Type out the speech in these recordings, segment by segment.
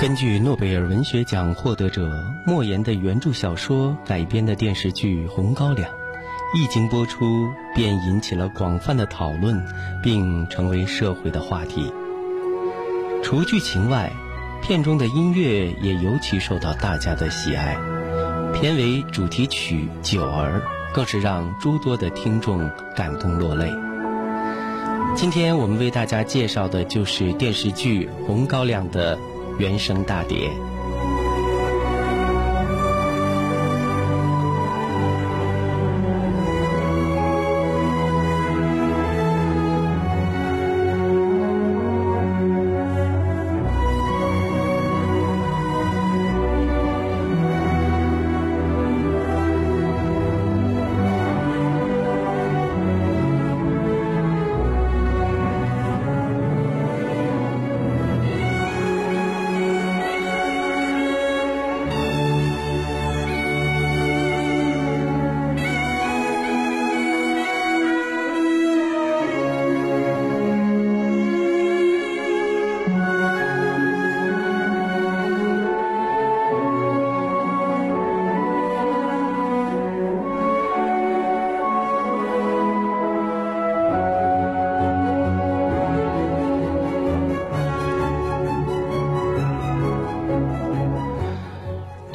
根据诺贝尔文学奖获得者莫言的原著小说改编的电视剧《红高粱》，一经播出便引起了广泛的讨论，并成为社会的话题。除剧情外，片中的音乐也尤其受到大家的喜爱。片尾主题曲《九儿》更是让诸多的听众感动落泪。今天我们为大家介绍的就是电视剧《红高粱》的。原声大碟。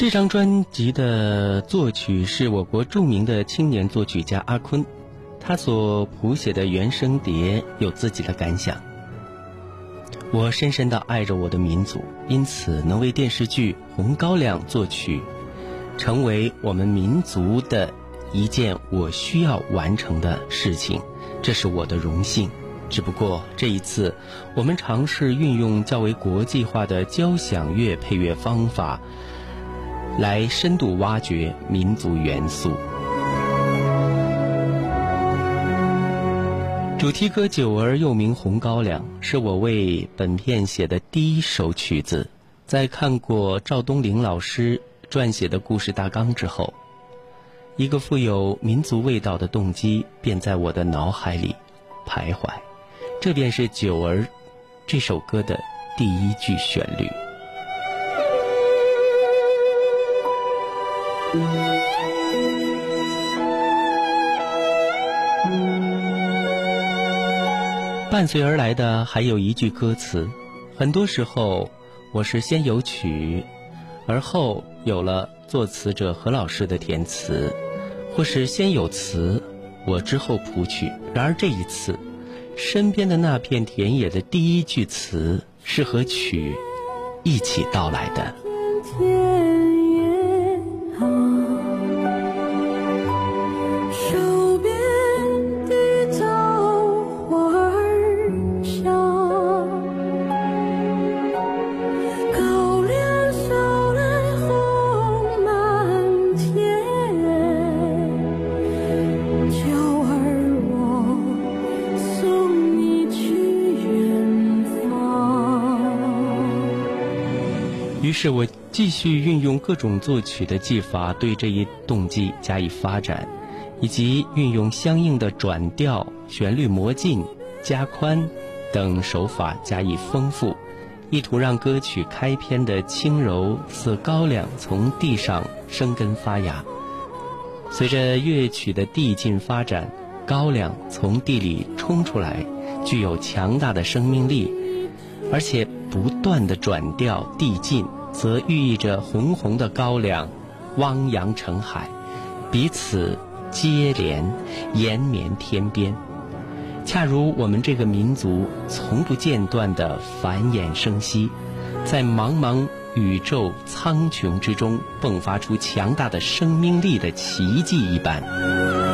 这张专辑的作曲是我国著名的青年作曲家阿坤，他所谱写的原声碟有自己的感想。我深深的爱着我的民族，因此能为电视剧《红高粱》作曲，成为我们民族的一件我需要完成的事情，这是我的荣幸。只不过这一次，我们尝试运用较为国际化的交响乐配乐方法。来深度挖掘民族元素。主题歌《九儿》又名《红高粱》，是我为本片写的第一首曲子。在看过赵东林老师撰写的故事大纲之后，一个富有民族味道的动机便在我的脑海里徘徊。这便是《九儿》这首歌的第一句旋律。伴随而来的还有一句歌词，很多时候我是先有曲，而后有了作词者何老师的填词，或是先有词，我之后谱曲。然而这一次，身边的那片田野的第一句词是和曲一起到来的。是我继续运用各种作曲的技法，对这一动机加以发展，以及运用相应的转调、旋律模进、加宽等手法加以丰富，意图让歌曲开篇的轻柔似高粱从地上生根发芽。随着乐曲的递进发展，高粱从地里冲出来，具有强大的生命力，而且。不断的转调递进，则寓意着红红的高粱汪洋成海，彼此接连，延绵天边。恰如我们这个民族从不间断的繁衍生息，在茫茫宇宙苍穹之中迸发出强大的生命力的奇迹一般。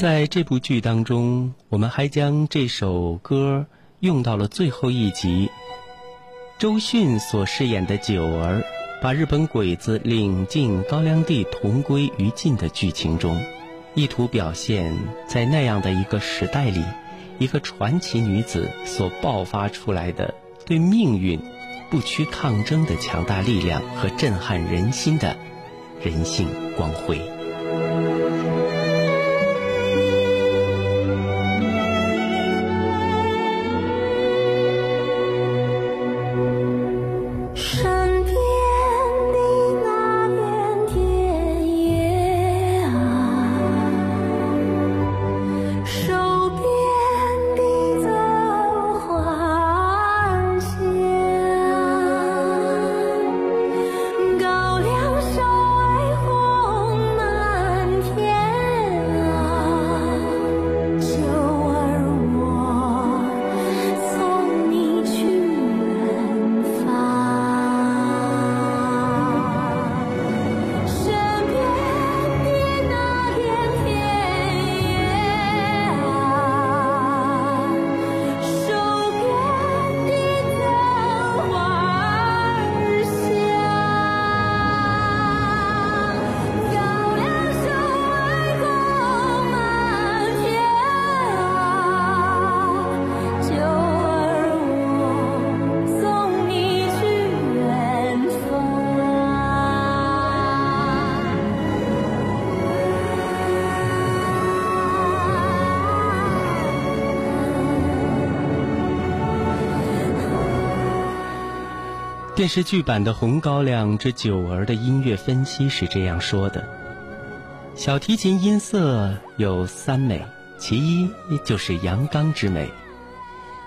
在这部剧当中，我们还将这首歌用到了最后一集。周迅所饰演的九儿，把日本鬼子领进高粱地同归于尽的剧情中，意图表现在那样的一个时代里，一个传奇女子所爆发出来的对命运不屈抗争的强大力量和震撼人心的人性光辉。电视剧版的《红高粱之九儿》的音乐分析是这样说的：小提琴音色有三美，其一就是阳刚之美，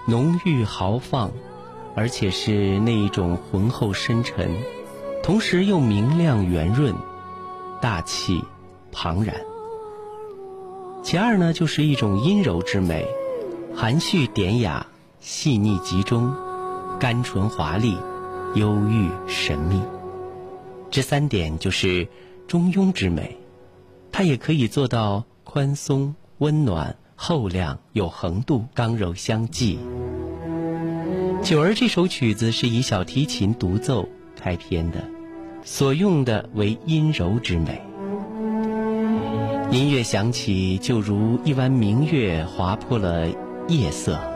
浓郁豪放，而且是那一种浑厚深沉，同时又明亮圆润、大气庞然。其二呢，就是一种阴柔之美，含蓄典雅、细腻集中、甘醇华丽。忧郁神秘，这三点就是中庸之美，它也可以做到宽松、温暖、厚亮、有横度、刚柔相济。九儿这首曲子是以小提琴独奏开篇的，所用的为阴柔之美。音乐响起，就如一弯明月划破了夜色。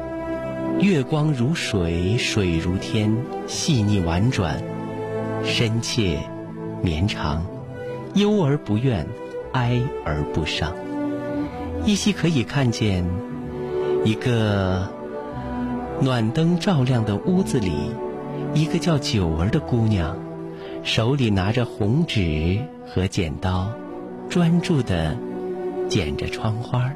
月光如水，水如天，细腻婉转，深切绵长，忧而不怨，哀而不伤。依稀可以看见一个暖灯照亮的屋子里，一个叫九儿的姑娘，手里拿着红纸和剪刀，专注地剪着窗花，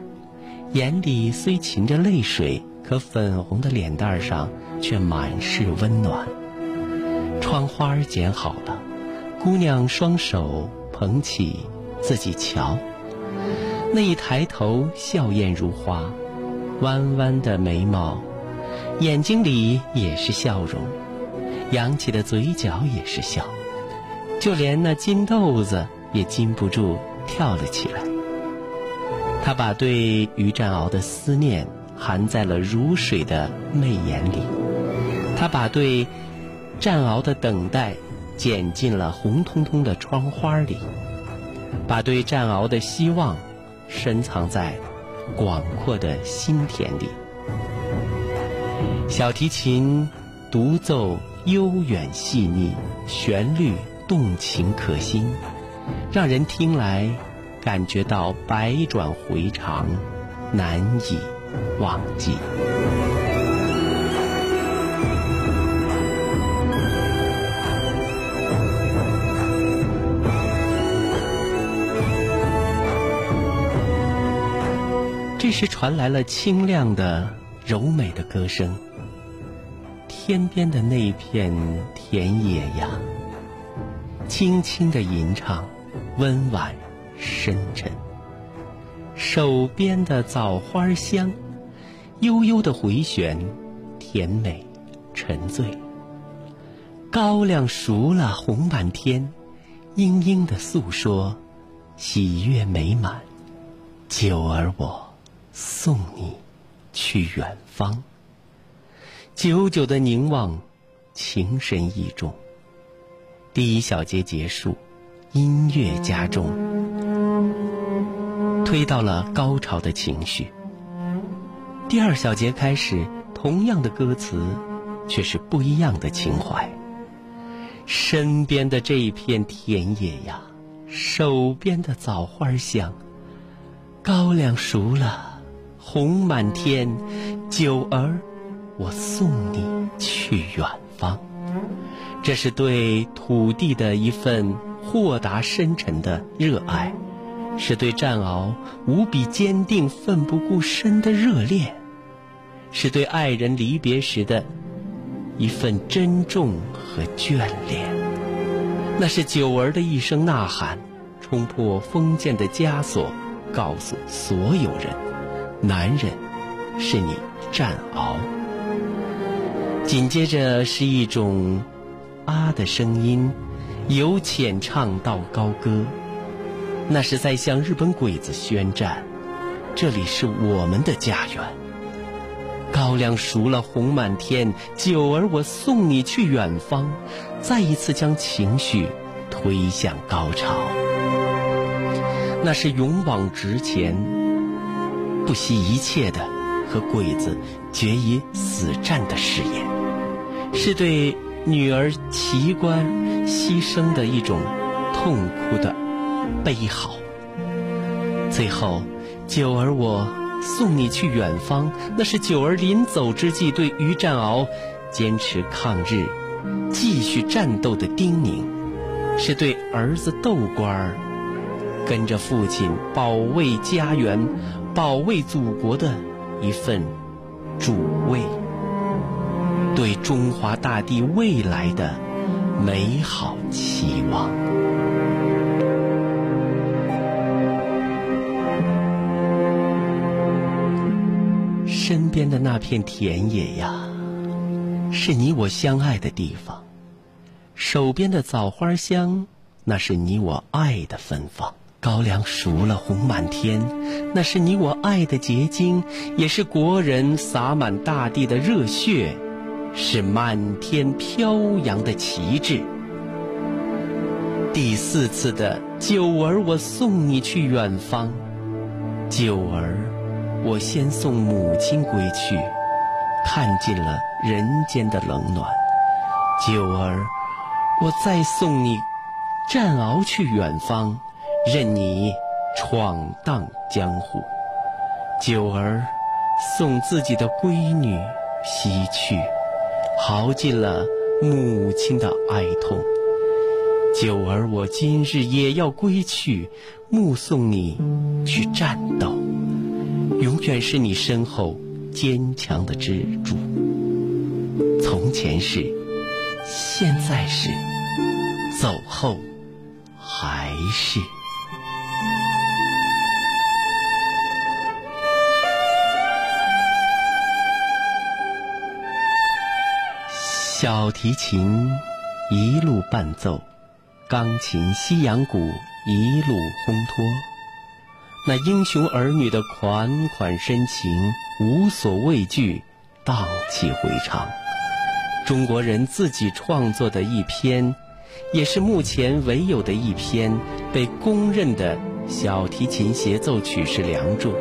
眼里虽噙着泪水。可粉红的脸蛋上却满是温暖。窗花剪好了，姑娘双手捧起自己瞧，那一抬头笑靥如花，弯弯的眉毛，眼睛里也是笑容，扬起的嘴角也是笑，就连那金豆子也禁不住跳了起来。他把对于占鳌的思念。含在了如水的媚眼里，他把对战鳌的等待剪进了红彤彤的窗花里，把对战鳌的希望深藏在广阔的心田里。小提琴独奏悠远细腻，旋律动情可心，让人听来感觉到百转回肠，难以。忘记。这时传来了清亮的、柔美的歌声。天边的那片田野呀，轻轻的吟唱，温婉深沉。手边的枣花香，悠悠的回旋，甜美沉醉。高粱熟了红满天，嘤嘤的诉说，喜悦美满。九儿我。送你去远方，久久的凝望，情深意重。第一小节结束，音乐加重，推到了高潮的情绪。第二小节开始，同样的歌词，却是不一样的情怀。身边的这一片田野呀，手边的枣花香，高粱熟了。红满天，九儿，我送你去远方。这是对土地的一份豁达深沉的热爱，是对战鳌无比坚定、奋不顾身的热恋，是对爱人离别时的一份珍重和眷恋。那是九儿的一声呐喊，冲破封建的枷锁，告诉所有人。男人，是你战鳌。紧接着是一种啊的声音，由浅唱到高歌，那是在向日本鬼子宣战。这里是我们的家园。高粱熟了红满天，九儿我送你去远方。再一次将情绪推向高潮，那是勇往直前。不惜一切的和鬼子决一死战的誓言，是对女儿奇观牺牲的一种痛苦的悲嚎。最后，九儿我送你去远方，那是九儿临走之际对于占鳌坚持抗日、继续战斗的叮咛，是对儿子豆官儿跟着父亲保卫家园。保卫祖国的一份主位，对中华大地未来的美好期望。身边的那片田野呀，是你我相爱的地方；手边的枣花香，那是你我爱的芬芳。高粱熟了红满天，那是你我爱的结晶，也是国人洒满大地的热血，是满天飘扬的旗帜。第四次的九儿，我送你去远方。九儿，我先送母亲归去，看尽了人间的冷暖。九儿，我再送你战獒去远方。任你闯荡江湖，九儿送自己的闺女西去，耗尽了母亲的哀痛。九儿，我今日也要归去，目送你去战斗，永远是你身后坚强的支柱。从前是，现在是，走后还是。小提琴一路伴奏，钢琴、西洋鼓一路烘托，那英雄儿女的款款深情，无所畏惧，荡气回肠。中国人自己创作的一篇，也是目前唯有的一篇被公认的小提琴协奏曲式梁祝。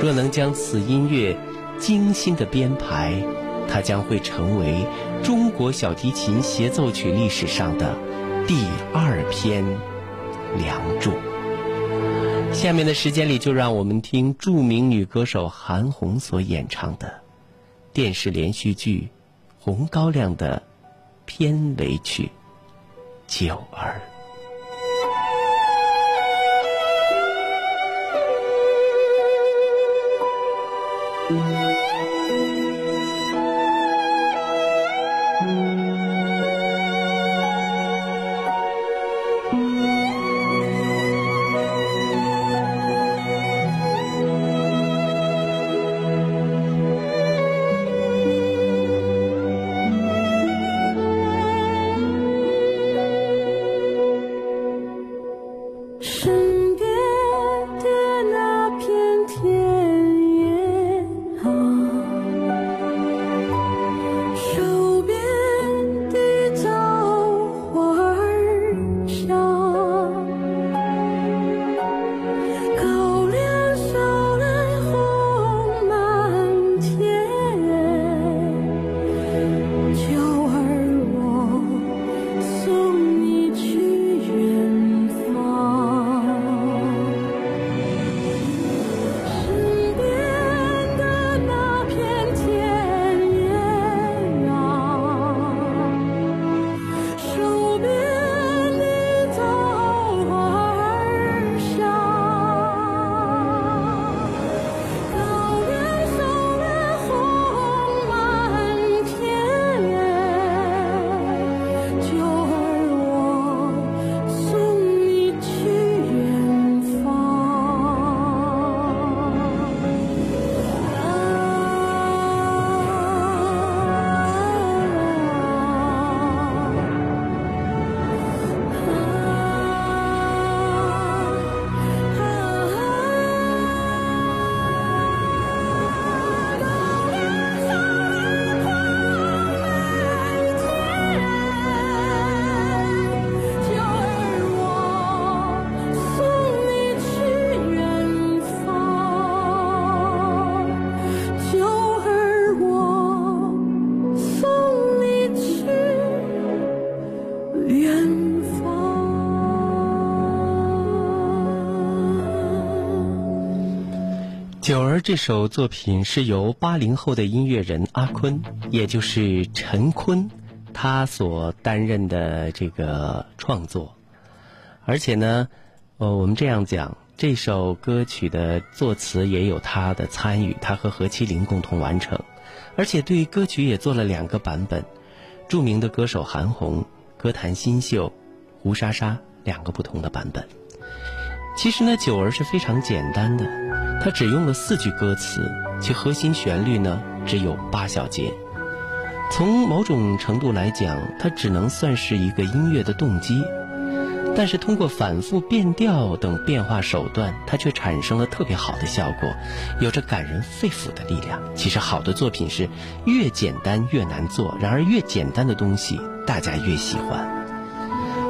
若能将此音乐精心的编排。它将会成为中国小提琴协奏曲历史上的第二篇《梁祝》。下面的时间里，就让我们听著名女歌手韩红所演唱的电视连续剧《红高粱》的片尾曲《九儿》。而。这首作品是由八零后的音乐人阿坤，也就是陈坤，他所担任的这个创作。而且呢，呃，我们这样讲，这首歌曲的作词也有他的参与，他和何其林共同完成，而且对歌曲也做了两个版本。著名的歌手韩红、歌坛新秀胡莎莎两个不同的版本。其实呢，九儿是非常简单的，它只用了四句歌词，其核心旋律呢只有八小节。从某种程度来讲，它只能算是一个音乐的动机，但是通过反复变调等变化手段，它却产生了特别好的效果，有着感人肺腑的力量。其实好的作品是越简单越难做，然而越简单的东西大家越喜欢。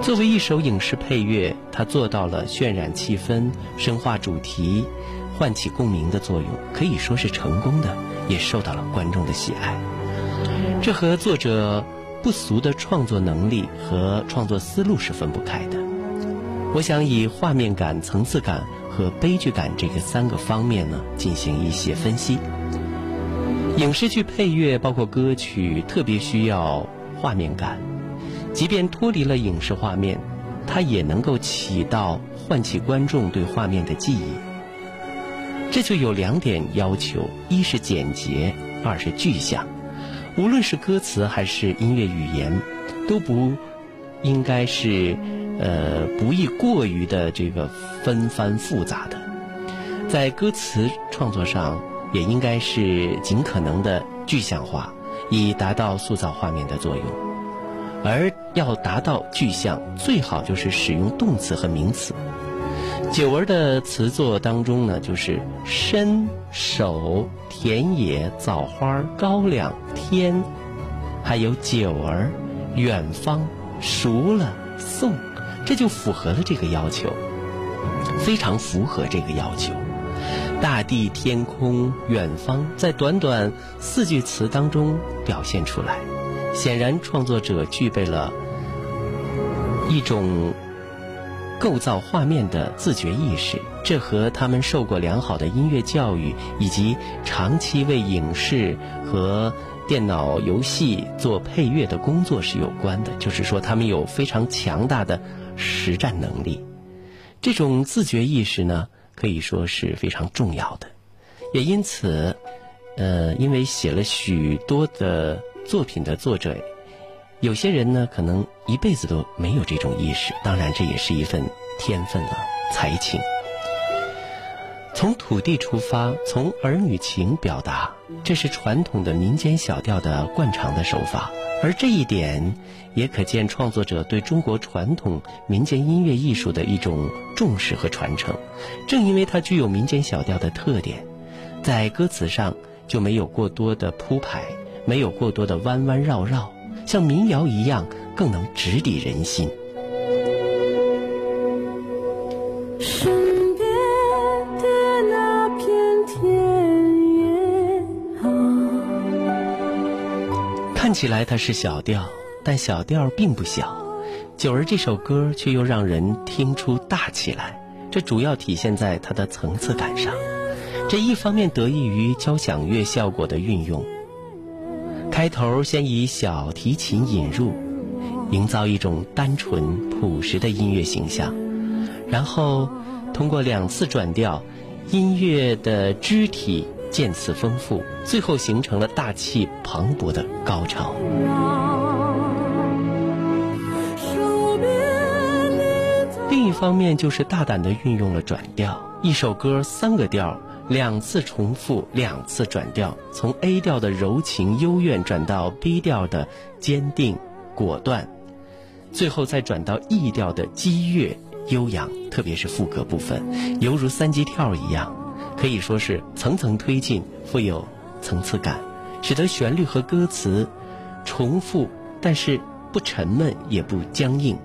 作为一首影视配乐，它做到了渲染气氛、深化主题、唤起共鸣的作用，可以说是成功的，也受到了观众的喜爱。这和作者不俗的创作能力和创作思路是分不开的。我想以画面感、层次感和悲剧感这个三个方面呢进行一些分析。影视剧配乐包括歌曲，特别需要画面感。即便脱离了影视画面，它也能够起到唤起观众对画面的记忆。这就有两点要求：一是简洁，二是具象。无论是歌词还是音乐语言，都不应该是呃不宜过于的这个纷繁复杂的。在歌词创作上，也应该是尽可能的具象化，以达到塑造画面的作用。而要达到具象，最好就是使用动词和名词。九儿的词作当中呢，就是身、手、田野、枣花、高粱、天，还有九儿、远方、熟了、送，这就符合了这个要求，非常符合这个要求。大地、天空、远方，在短短四句词当中表现出来。显然，创作者具备了一种构造画面的自觉意识，这和他们受过良好的音乐教育，以及长期为影视和电脑游戏做配乐的工作是有关的。就是说，他们有非常强大的实战能力。这种自觉意识呢，可以说是非常重要的，也因此。呃，因为写了许多的作品的作者，有些人呢可能一辈子都没有这种意识。当然，这也是一份天分了，才情。从土地出发，从儿女情表达，这是传统的民间小调的惯常的手法。而这一点，也可见创作者对中国传统民间音乐艺术的一种重视和传承。正因为它具有民间小调的特点，在歌词上就没有过多的铺排，没有过多的弯弯绕绕，像民谣一样，更能直抵人心。看起来它是小调，但小调并不小。九儿这首歌却又让人听出大起来，这主要体现在它的层次感上。这一方面得益于交响乐效果的运用，开头先以小提琴引入，营造一种单纯朴实的音乐形象，然后通过两次转调，音乐的肢体渐次丰富，最后形成了大气磅礴的高潮。方面就是大胆地运用了转调，一首歌三个调，两次重复，两次转调，从 A 调的柔情幽怨转到 B 调的坚定果断，最后再转到 E 调的激越悠扬，特别是副歌部分，犹如三级跳一样，可以说是层层推进，富有层次感，使得旋律和歌词重复，但是不沉闷也不僵硬。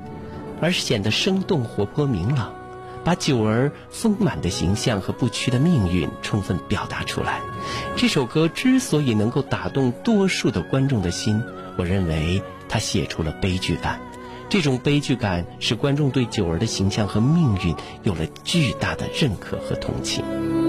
而是显得生动活泼明朗，把九儿丰满的形象和不屈的命运充分表达出来。这首歌之所以能够打动多数的观众的心，我认为它写出了悲剧感。这种悲剧感使观众对九儿的形象和命运有了巨大的认可和同情。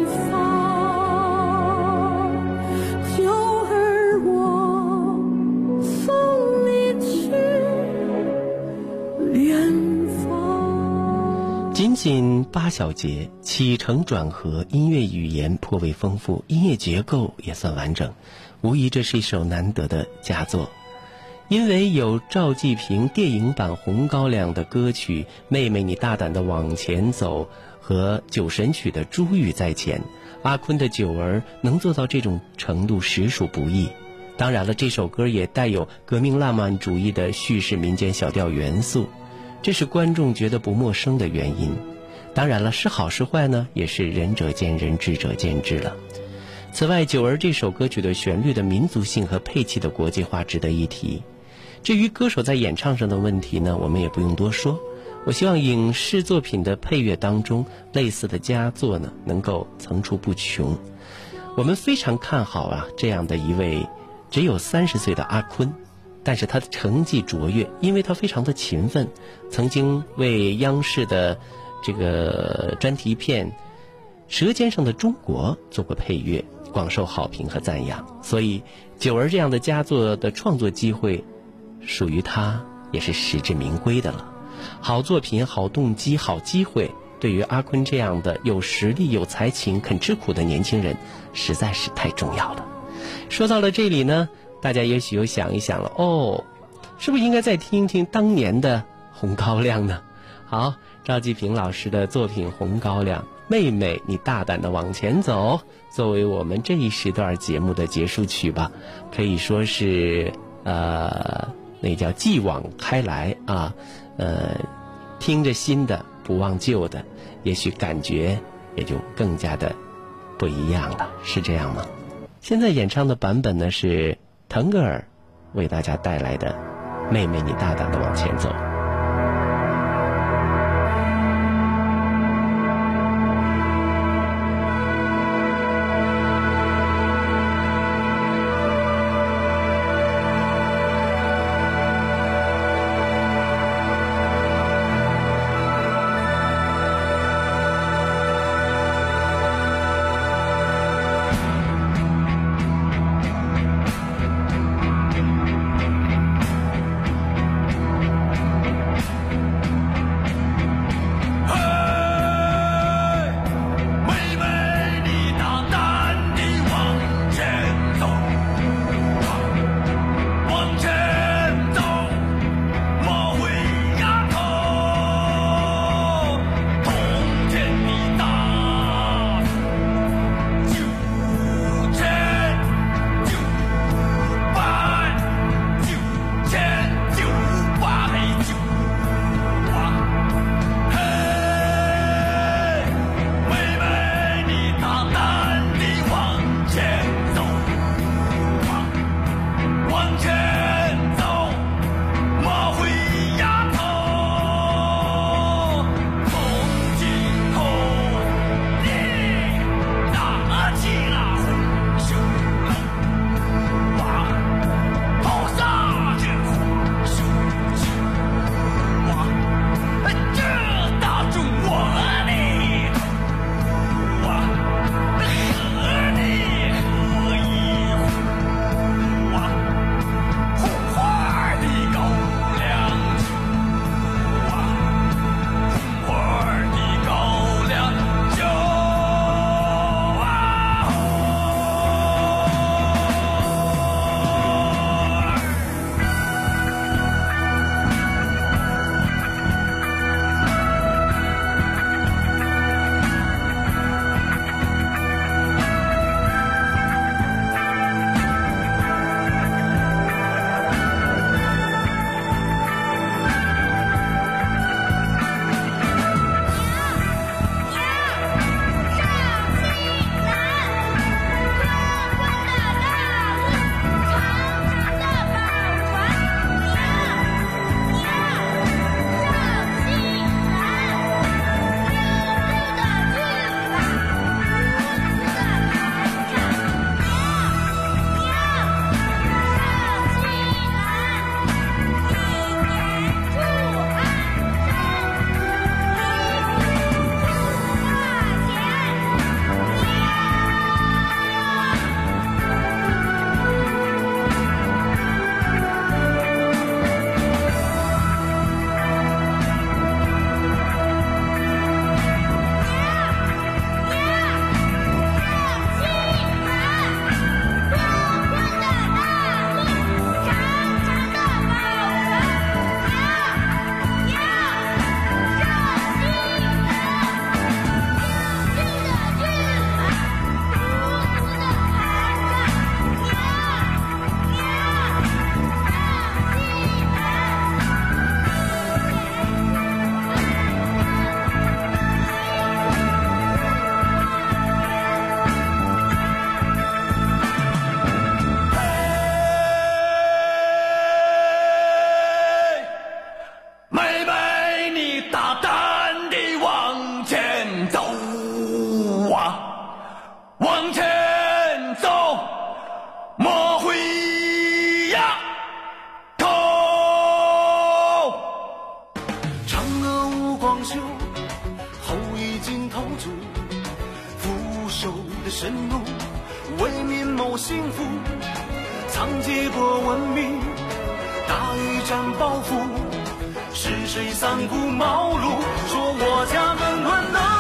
近。八小节，起承转合，音乐语言颇为丰富，音乐结构也算完整，无疑这是一首难得的佳作。因为有赵季平电影版《红高粱》的歌曲《妹妹你大胆的往前走》和酒神曲的《珠玉在前》，阿坤的九儿能做到这种程度实属不易。当然了，这首歌也带有革命浪漫主义的叙事民间小调元素，这是观众觉得不陌生的原因。当然了，是好是坏呢，也是仁者见仁，智者见智了。此外，《九儿》这首歌曲的旋律的民族性和配器的国际化值得一提。至于歌手在演唱上的问题呢，我们也不用多说。我希望影视作品的配乐当中，类似的佳作呢，能够层出不穷。我们非常看好啊，这样的一位只有三十岁的阿坤，但是他的成绩卓越，因为他非常的勤奋，曾经为央视的这个专题片《舌尖上的中国》做过配乐，广受好评和赞扬。所以，九儿这样的佳作的创作机会，属于他也是实至名归的了。好作品、好动机、好机会，对于阿坤这样的有实力、有才情、肯吃苦的年轻人，实在是太重要了。说到了这里呢，大家也许又想一想了，哦，是不是应该再听一听当年的《红高粱》呢？好，赵季平老师的作品《红高粱》，妹妹，你大胆的往前走，作为我们这一时段节目的结束曲吧，可以说是呃，那叫继往开来啊，呃，听着新的不忘旧的，也许感觉也就更加的不一样了，是这样吗？现在演唱的版本呢是腾格尔为大家带来的《妹妹，你大胆的往前走》。震怒，为民谋幸福，藏几国文明，打一战报复。是谁三顾茅庐，说我家门暖暖？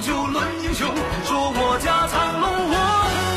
就论英雄说我家藏龙卧虎。